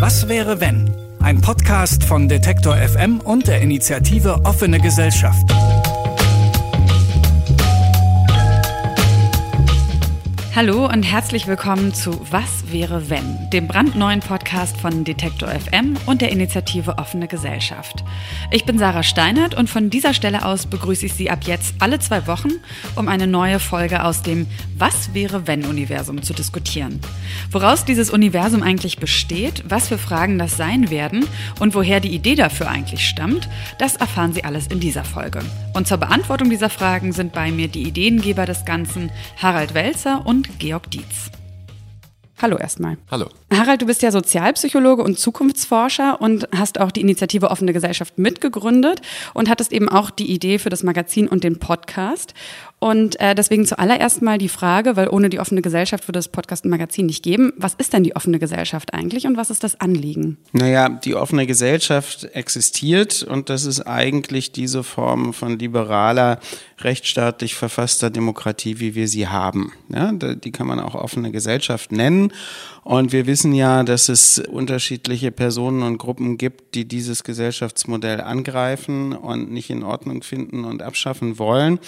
Was wäre wenn? Ein Podcast von Detektor FM und der Initiative Offene Gesellschaft. Hallo und herzlich willkommen zu Was wäre wenn, dem brandneuen Podcast von Detektor FM und der Initiative Offene Gesellschaft. Ich bin Sarah Steinert und von dieser Stelle aus begrüße ich Sie ab jetzt alle zwei Wochen, um eine neue Folge aus dem Was wäre wenn Universum zu diskutieren. Woraus dieses Universum eigentlich besteht, was für Fragen das sein werden und woher die Idee dafür eigentlich stammt, das erfahren Sie alles in dieser Folge. Und zur Beantwortung dieser Fragen sind bei mir die Ideengeber des Ganzen Harald Welzer und Georg Dietz. Hallo erstmal. Hallo. Harald, du bist ja Sozialpsychologe und Zukunftsforscher und hast auch die Initiative Offene Gesellschaft mitgegründet und hattest eben auch die Idee für das Magazin und den Podcast. Und äh, deswegen zuallererst mal die Frage, weil ohne die offene Gesellschaft würde es Podcast und Magazin nicht geben. Was ist denn die offene Gesellschaft eigentlich und was ist das Anliegen? Naja, die offene Gesellschaft existiert und das ist eigentlich diese Form von liberaler, rechtsstaatlich verfasster Demokratie, wie wir sie haben. Ja, die kann man auch offene Gesellschaft nennen. Und wir wissen ja, dass es unterschiedliche Personen und Gruppen gibt, die dieses Gesellschaftsmodell angreifen und nicht in Ordnung finden und abschaffen wollen.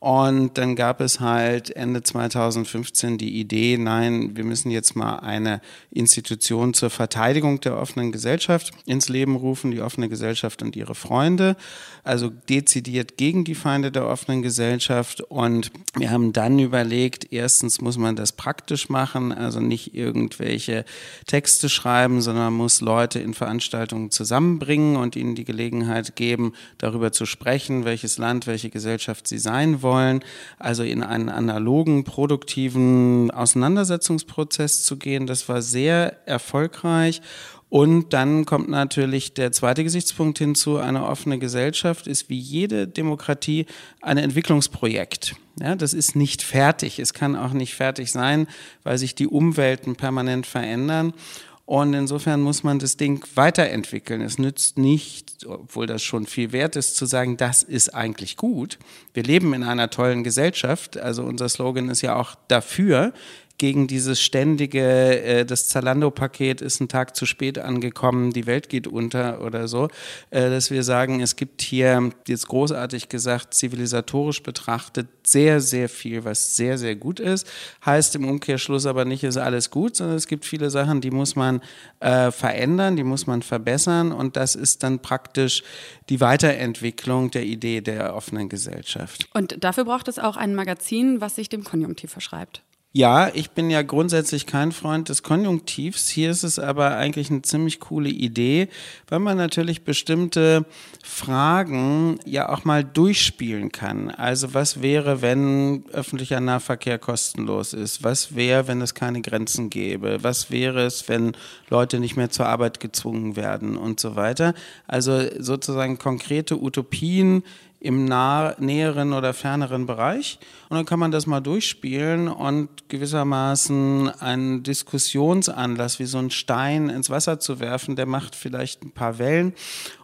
Und dann gab es halt Ende 2015 die Idee, nein, wir müssen jetzt mal eine Institution zur Verteidigung der offenen Gesellschaft ins Leben rufen, die offene Gesellschaft und ihre Freunde, also dezidiert gegen die Feinde der offenen Gesellschaft. Und wir haben dann überlegt, erstens muss man das praktisch machen, also nicht irgendwelche Texte schreiben, sondern muss Leute in Veranstaltungen zusammenbringen und ihnen die Gelegenheit geben, darüber zu sprechen, welches Land, welche Gesellschaft sie sein wollen wollen, also in einen analogen, produktiven Auseinandersetzungsprozess zu gehen. Das war sehr erfolgreich. Und dann kommt natürlich der zweite Gesichtspunkt hinzu. Eine offene Gesellschaft ist wie jede Demokratie ein Entwicklungsprojekt. Ja, das ist nicht fertig. Es kann auch nicht fertig sein, weil sich die Umwelten permanent verändern. Und insofern muss man das Ding weiterentwickeln. Es nützt nicht, obwohl das schon viel wert ist, zu sagen, das ist eigentlich gut. Wir leben in einer tollen Gesellschaft. Also unser Slogan ist ja auch dafür gegen dieses ständige, äh, das Zalando-Paket ist ein Tag zu spät angekommen, die Welt geht unter oder so, äh, dass wir sagen, es gibt hier, jetzt großartig gesagt, zivilisatorisch betrachtet, sehr, sehr viel, was sehr, sehr gut ist. Heißt im Umkehrschluss aber nicht, ist alles gut, sondern es gibt viele Sachen, die muss man äh, verändern, die muss man verbessern und das ist dann praktisch die Weiterentwicklung der Idee der offenen Gesellschaft. Und dafür braucht es auch ein Magazin, was sich dem Konjunktiv verschreibt. Ja, ich bin ja grundsätzlich kein Freund des Konjunktivs. Hier ist es aber eigentlich eine ziemlich coole Idee, weil man natürlich bestimmte Fragen ja auch mal durchspielen kann. Also was wäre, wenn öffentlicher Nahverkehr kostenlos ist? Was wäre, wenn es keine Grenzen gäbe? Was wäre es, wenn Leute nicht mehr zur Arbeit gezwungen werden und so weiter? Also sozusagen konkrete Utopien, im nah, näheren oder ferneren Bereich. Und dann kann man das mal durchspielen und gewissermaßen einen Diskussionsanlass wie so ein Stein ins Wasser zu werfen, der macht vielleicht ein paar Wellen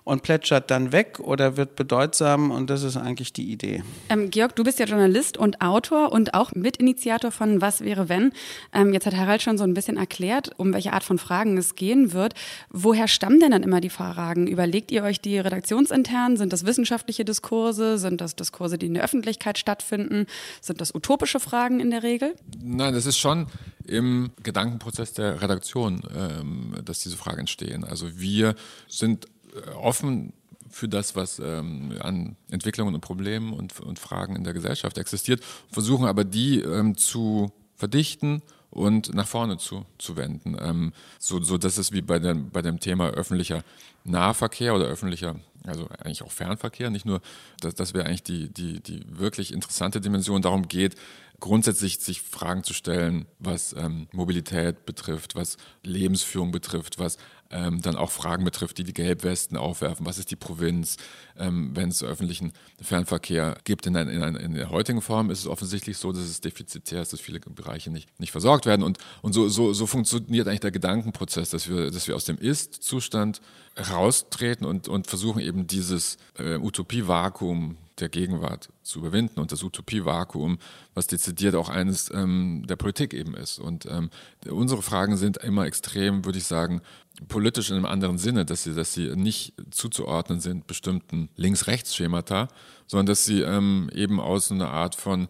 und plätschert dann weg oder wird bedeutsam und das ist eigentlich die Idee. Ähm, Georg, du bist ja Journalist und Autor und auch Mitinitiator von Was wäre wenn. Ähm, jetzt hat Harald schon so ein bisschen erklärt, um welche Art von Fragen es gehen wird. Woher stammen denn dann immer die Fragen? Überlegt ihr euch die redaktionsintern? Sind das wissenschaftliche Diskurse? Sind das Diskurse, die in der Öffentlichkeit stattfinden? Sind das utopische Fragen in der Regel? Nein, das ist schon im Gedankenprozess der Redaktion, ähm, dass diese Fragen entstehen. Also wir sind äh, offen für das, was ähm, an Entwicklungen und Problemen und, und, Fragen in der Gesellschaft existiert, versuchen aber die ähm, zu verdichten und nach vorne zu, zu wenden. Ähm, so, so dass es wie bei dem, bei dem Thema öffentlicher Nahverkehr oder öffentlicher, also eigentlich auch Fernverkehr, nicht nur, dass das wäre eigentlich die, die, die wirklich interessante Dimension, darum geht, grundsätzlich sich Fragen zu stellen, was ähm, Mobilität betrifft, was Lebensführung betrifft, was ähm, dann auch Fragen betrifft, die die Gelbwesten aufwerfen. Was ist die Provinz, ähm, wenn es öffentlichen Fernverkehr gibt? In, in, in, der heutigen Form ist es offensichtlich so, dass es defizitär ist, dass viele Bereiche nicht, nicht versorgt werden. Und, und so, so, so funktioniert eigentlich der Gedankenprozess, dass wir, dass wir aus dem Ist-Zustand raustreten und, und versuchen eben dieses äh, Utopie-Vakuum der Gegenwart zu überwinden und das Utopievakuum, was dezidiert auch eines ähm, der Politik eben ist. Und ähm, unsere Fragen sind immer extrem, würde ich sagen, politisch in einem anderen Sinne, dass sie, dass sie nicht zuzuordnen sind bestimmten Links-Rechts-Schemata, sondern dass sie ähm, eben aus einer Art von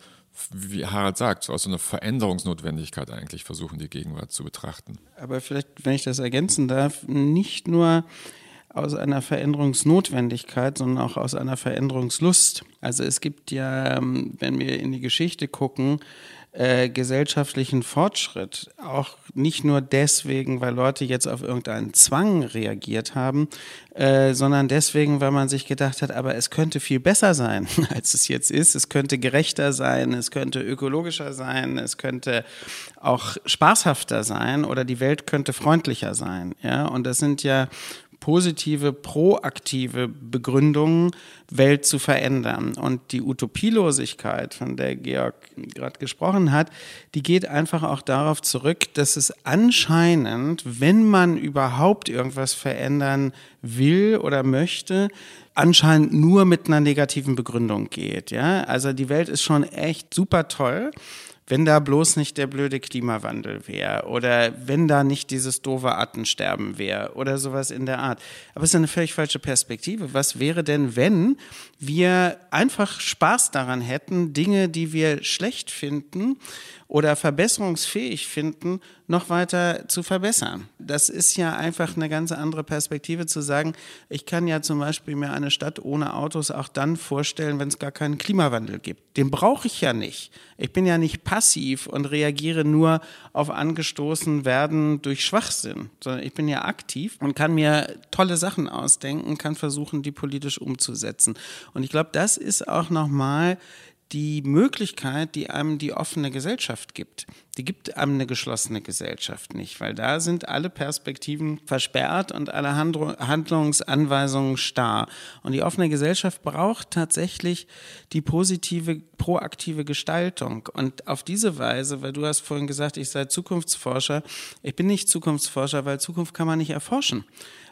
wie Harald sagt, aus einer Veränderungsnotwendigkeit eigentlich versuchen, die Gegenwart zu betrachten. Aber vielleicht, wenn ich das ergänzen darf, nicht nur aus einer Veränderungsnotwendigkeit, sondern auch aus einer Veränderungslust. Also es gibt ja, ähm, wenn wir in die Geschichte gucken, äh, gesellschaftlichen Fortschritt. Auch nicht nur deswegen, weil Leute jetzt auf irgendeinen Zwang reagiert haben, äh, sondern deswegen, weil man sich gedacht hat, aber es könnte viel besser sein, als es jetzt ist. Es könnte gerechter sein, es könnte ökologischer sein, es könnte auch spaßhafter sein oder die Welt könnte freundlicher sein. Ja, und das sind ja positive, proaktive Begründungen, Welt zu verändern. Und die Utopielosigkeit, von der Georg gerade gesprochen hat, die geht einfach auch darauf zurück, dass es anscheinend, wenn man überhaupt irgendwas verändern will oder möchte, anscheinend nur mit einer negativen Begründung geht. Ja, also die Welt ist schon echt super toll wenn da bloß nicht der blöde Klimawandel wäre oder wenn da nicht dieses doofe Artensterben wäre oder sowas in der Art. Aber es ist eine völlig falsche Perspektive. Was wäre denn, wenn wir einfach Spaß daran hätten, Dinge, die wir schlecht finden oder verbesserungsfähig finden, noch weiter zu verbessern. Das ist ja einfach eine ganz andere Perspektive zu sagen, ich kann ja zum Beispiel mir eine Stadt ohne Autos auch dann vorstellen, wenn es gar keinen Klimawandel gibt. Den brauche ich ja nicht. Ich bin ja nicht passiv und reagiere nur auf angestoßen werden durch Schwachsinn, sondern ich bin ja aktiv und kann mir tolle Sachen ausdenken, kann versuchen, die politisch umzusetzen. Und ich glaube, das ist auch nochmal die Möglichkeit, die einem die offene Gesellschaft gibt. Die gibt einem eine geschlossene Gesellschaft nicht, weil da sind alle Perspektiven versperrt und alle Handlungsanweisungen starr. Und die offene Gesellschaft braucht tatsächlich die positive, proaktive Gestaltung. Und auf diese Weise, weil du hast vorhin gesagt, ich sei Zukunftsforscher, ich bin nicht Zukunftsforscher, weil Zukunft kann man nicht erforschen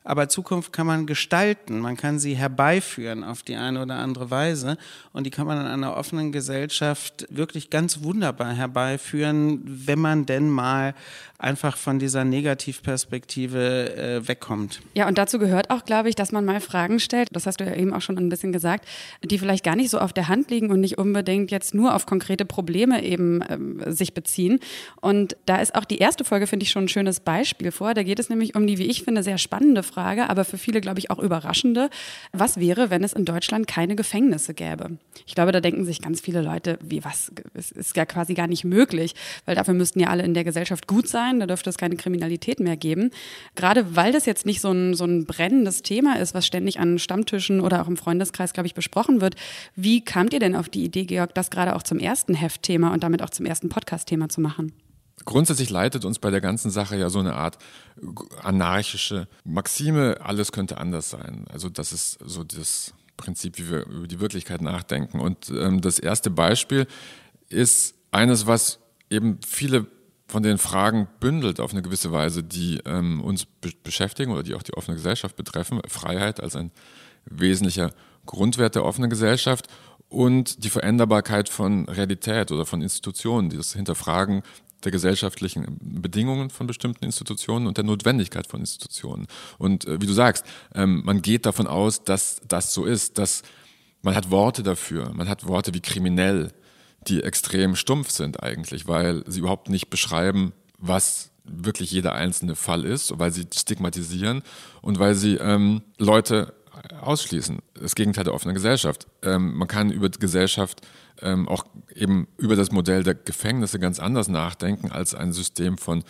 aber Zukunft kann man gestalten, man kann sie herbeiführen auf die eine oder andere Weise und die kann man in einer offenen Gesellschaft wirklich ganz wunderbar herbeiführen, wenn man denn mal einfach von dieser Negativperspektive äh, wegkommt. Ja, und dazu gehört auch, glaube ich, dass man mal Fragen stellt, das hast du ja eben auch schon ein bisschen gesagt, die vielleicht gar nicht so auf der Hand liegen und nicht unbedingt jetzt nur auf konkrete Probleme eben ähm, sich beziehen. Und da ist auch die erste Folge, finde ich, schon ein schönes Beispiel vor. Da geht es nämlich um die, wie ich finde, sehr spannende Frage, aber für viele, glaube ich, auch überraschende. Was wäre, wenn es in Deutschland keine Gefängnisse gäbe? Ich glaube, da denken sich ganz viele Leute, wie was, es ist ja quasi gar nicht möglich, weil dafür müssten ja alle in der Gesellschaft gut sein sein, da dürfte es keine Kriminalität mehr geben. Gerade weil das jetzt nicht so ein, so ein brennendes Thema ist, was ständig an Stammtischen oder auch im Freundeskreis, glaube ich, besprochen wird. Wie kamt ihr denn auf die Idee, Georg, das gerade auch zum ersten Heftthema und damit auch zum ersten Podcast-Thema zu machen? Grundsätzlich leitet uns bei der ganzen Sache ja so eine Art anarchische Maxime, alles könnte anders sein. Also das ist so das Prinzip, wie wir über die Wirklichkeit nachdenken. Und ähm, das erste Beispiel ist eines, was eben viele von den Fragen bündelt auf eine gewisse Weise, die ähm, uns be beschäftigen oder die auch die offene Gesellschaft betreffen. Freiheit als ein wesentlicher Grundwert der offenen Gesellschaft und die Veränderbarkeit von Realität oder von Institutionen, die das Hinterfragen der gesellschaftlichen Bedingungen von bestimmten Institutionen und der Notwendigkeit von Institutionen. Und äh, wie du sagst, ähm, man geht davon aus, dass das so ist, dass man hat Worte dafür, man hat Worte wie kriminell, die extrem stumpf sind eigentlich, weil sie überhaupt nicht beschreiben, was wirklich jeder einzelne Fall ist, weil sie stigmatisieren und weil sie ähm, Leute ausschließen. Das Gegenteil der offenen Gesellschaft. Ähm, man kann über die Gesellschaft ähm, auch eben über das Modell der Gefängnisse ganz anders nachdenken als ein System von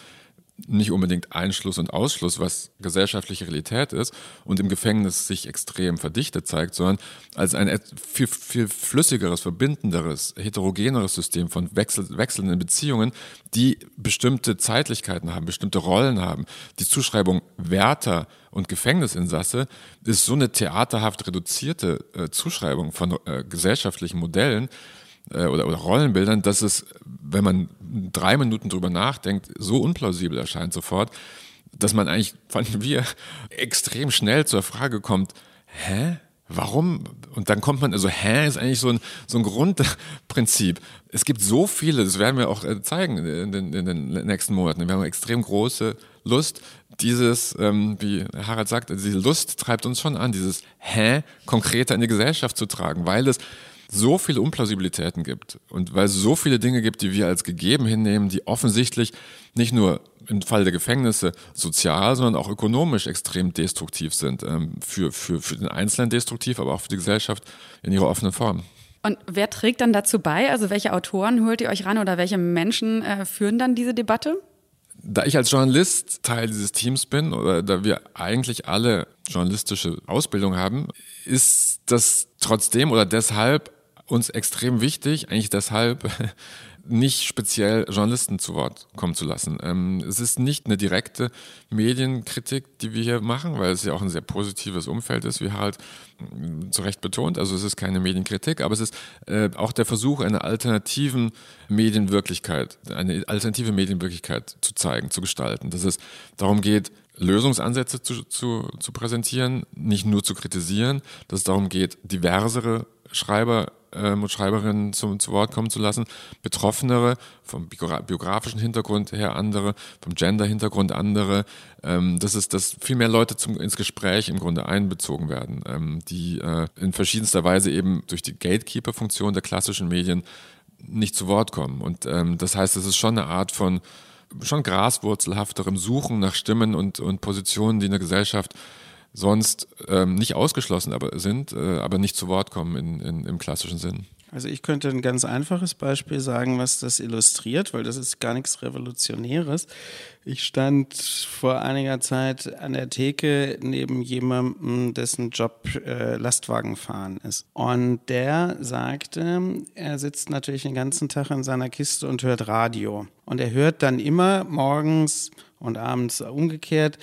nicht unbedingt Einschluss und Ausschluss, was gesellschaftliche Realität ist und im Gefängnis sich extrem verdichtet zeigt, sondern als ein viel, viel flüssigeres, verbindenderes, heterogeneres System von wechsel, wechselnden Beziehungen, die bestimmte Zeitlichkeiten haben, bestimmte Rollen haben. Die Zuschreibung Wärter und Gefängnisinsasse ist so eine theaterhaft reduzierte äh, Zuschreibung von äh, gesellschaftlichen Modellen, äh, oder, oder Rollenbildern, dass es, wenn man drei Minuten drüber nachdenkt, so unplausibel erscheint sofort, dass man eigentlich, fanden wir, extrem schnell zur Frage kommt, hä? Warum? Und dann kommt man, also hä, ist eigentlich so ein, so ein Grundprinzip. Es gibt so viele, das werden wir auch äh, zeigen in den, in den nächsten Monaten. Wir haben extrem große Lust, dieses, ähm, wie Harald sagt, diese Lust treibt uns schon an, dieses hä konkreter in die Gesellschaft zu tragen, weil es so viele Unplausibilitäten gibt und weil es so viele Dinge gibt, die wir als gegeben hinnehmen, die offensichtlich nicht nur im Fall der Gefängnisse sozial, sondern auch ökonomisch extrem destruktiv sind. Ähm, für, für, für den Einzelnen destruktiv, aber auch für die Gesellschaft in ihrer offenen Form. Und wer trägt dann dazu bei? Also welche Autoren holt ihr euch ran oder welche Menschen äh, führen dann diese Debatte? Da ich als Journalist Teil dieses Teams bin oder da wir eigentlich alle journalistische Ausbildung haben, ist das trotzdem oder deshalb uns extrem wichtig, eigentlich deshalb nicht speziell Journalisten zu Wort kommen zu lassen. Ähm, es ist nicht eine direkte Medienkritik, die wir hier machen, weil es ja auch ein sehr positives Umfeld ist, wie Harald mm, zu Recht betont. Also es ist keine Medienkritik, aber es ist äh, auch der Versuch, eine alternativen Medienwirklichkeit, eine alternative Medienwirklichkeit zu zeigen, zu gestalten. Dass es darum geht, Lösungsansätze zu, zu, zu präsentieren, nicht nur zu kritisieren, dass es darum geht, diversere Schreiber ähm, und Schreiberinnen zum, zu Wort kommen zu lassen. Betroffenere, vom biografischen Hintergrund her andere, vom Gender-Hintergrund andere. Ähm, das ist, dass viel mehr Leute zum, ins Gespräch im Grunde einbezogen werden, ähm, die äh, in verschiedenster Weise eben durch die Gatekeeper-Funktion der klassischen Medien nicht zu Wort kommen. Und ähm, das heißt, es ist schon eine Art von schon graswurzelhafterem Suchen nach Stimmen und, und Positionen, die in der Gesellschaft sonst ähm, nicht ausgeschlossen aber sind, äh, aber nicht zu Wort kommen in, in, im klassischen Sinn. Also ich könnte ein ganz einfaches Beispiel sagen, was das illustriert, weil das ist gar nichts Revolutionäres. Ich stand vor einiger Zeit an der Theke neben jemandem, dessen Job äh, Lastwagenfahren ist. Und der sagte, er sitzt natürlich den ganzen Tag in seiner Kiste und hört Radio. Und er hört dann immer morgens und abends umgekehrt,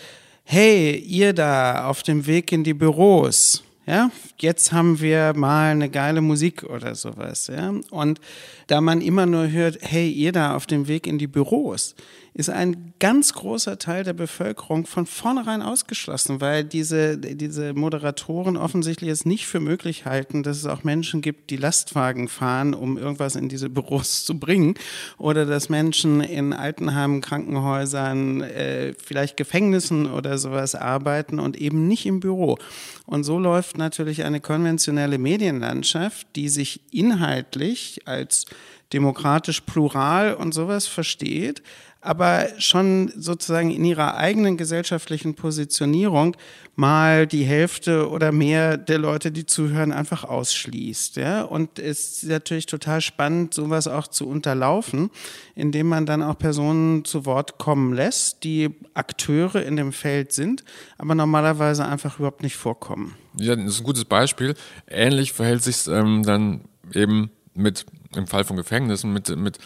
hey, ihr da auf dem Weg in die Büros, ja, jetzt haben wir mal eine geile Musik oder sowas, ja. Und da man immer nur hört, hey, ihr da auf dem Weg in die Büros, ist ein ganz großer Teil der Bevölkerung von vornherein ausgeschlossen, weil diese, diese Moderatoren offensichtlich es nicht für möglich halten, dass es auch Menschen gibt, die Lastwagen fahren, um irgendwas in diese Büros zu bringen. Oder dass Menschen in Altenheimen, Krankenhäusern, äh, vielleicht Gefängnissen oder sowas arbeiten und eben nicht im Büro. Und so läuft natürlich eine konventionelle Medienlandschaft, die sich inhaltlich als demokratisch plural und sowas versteht, aber schon sozusagen in ihrer eigenen gesellschaftlichen Positionierung mal die Hälfte oder mehr der Leute, die zuhören, einfach ausschließt. Ja? Und es ist natürlich total spannend, sowas auch zu unterlaufen, indem man dann auch Personen zu Wort kommen lässt, die Akteure in dem Feld sind, aber normalerweise einfach überhaupt nicht vorkommen. Ja, das ist ein gutes Beispiel. Ähnlich verhält sich ähm, dann eben mit, im Fall von Gefängnissen, mit, mit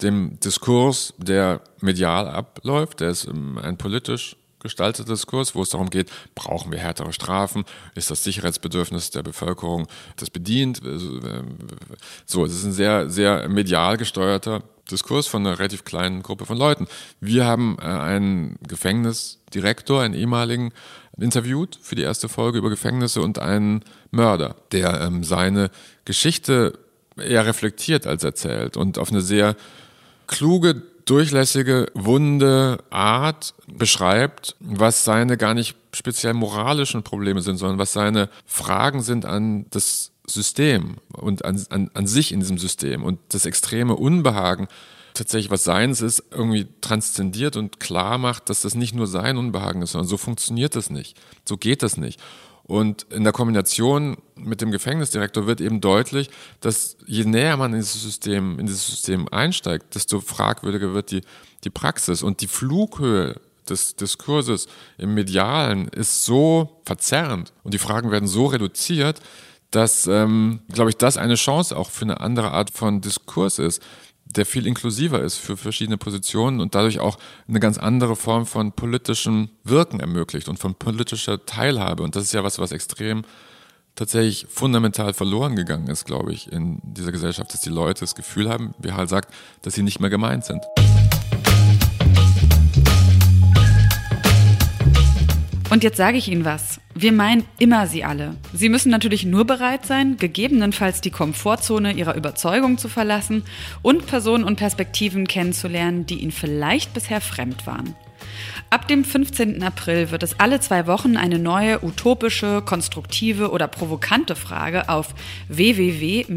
dem Diskurs, der medial abläuft, der ist ähm, ein politisch gestalteter Diskurs, wo es darum geht, brauchen wir härtere Strafen, ist das Sicherheitsbedürfnis der Bevölkerung das bedient? Also, äh, so, es ist ein sehr, sehr medial gesteuerter Diskurs von einer relativ kleinen Gruppe von Leuten. Wir haben äh, einen Gefängnisdirektor, einen ehemaligen, interviewt für die erste Folge über Gefängnisse und einen Mörder, der ähm, seine Geschichte eher reflektiert als erzählt und auf eine sehr kluge, durchlässige, wunde Art beschreibt, was seine gar nicht speziell moralischen Probleme sind, sondern was seine Fragen sind an das System und an, an, an sich in diesem System und das extreme Unbehagen tatsächlich was Seins ist, irgendwie transzendiert und klar macht, dass das nicht nur sein Unbehagen ist, sondern so funktioniert das nicht. So geht das nicht. Und in der Kombination mit dem Gefängnisdirektor wird eben deutlich, dass je näher man in dieses System, in dieses System einsteigt, desto fragwürdiger wird die, die Praxis. Und die Flughöhe des Diskurses im Medialen ist so verzerrend und die Fragen werden so reduziert, dass, ähm, glaube ich, das eine Chance auch für eine andere Art von Diskurs ist der viel inklusiver ist für verschiedene Positionen und dadurch auch eine ganz andere Form von politischem Wirken ermöglicht und von politischer Teilhabe. Und das ist ja was, was extrem tatsächlich fundamental verloren gegangen ist, glaube ich, in dieser Gesellschaft, dass die Leute das Gefühl haben, wie Hal sagt, dass sie nicht mehr gemeint sind. Und jetzt sage ich Ihnen was. Wir meinen immer sie alle. Sie müssen natürlich nur bereit sein, gegebenenfalls die Komfortzone ihrer Überzeugung zu verlassen und Personen und Perspektiven kennenzulernen, die ihnen vielleicht bisher fremd waren. Ab dem 15. April wird es alle zwei Wochen eine neue utopische, konstruktive oder provokante Frage auf www.mac.de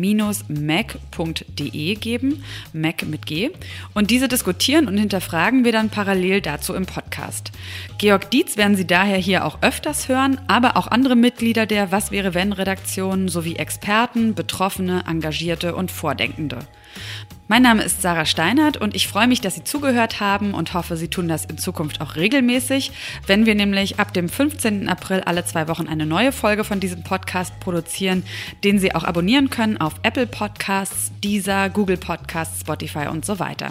geben, Mac mit G. Und diese diskutieren und hinterfragen wir dann parallel dazu im Podcast. Georg Dietz werden Sie daher hier auch öfters hören, aber auch andere Mitglieder der Was wäre wenn Redaktion sowie Experten, Betroffene, Engagierte und Vordenkende. Mein Name ist Sarah Steinert und ich freue mich, dass Sie zugehört haben und hoffe, Sie tun das in Zukunft auch regelmäßig, wenn wir nämlich ab dem 15. April alle zwei Wochen eine neue Folge von diesem Podcast produzieren, den Sie auch abonnieren können auf Apple Podcasts, Deezer, Google Podcasts, Spotify und so weiter.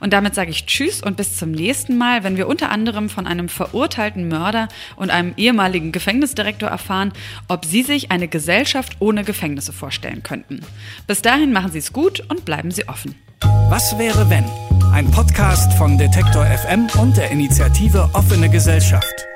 Und damit sage ich Tschüss und bis zum nächsten Mal, wenn wir unter anderem von einem verurteilten Mörder und einem ehemaligen Gefängnisdirektor erfahren, ob Sie sich eine Gesellschaft ohne Gefängnisse vorstellen könnten. Bis dahin machen Sie es gut und bleiben Sie offen. Was wäre wenn? Ein Podcast von Detektor FM und der Initiative Offene Gesellschaft.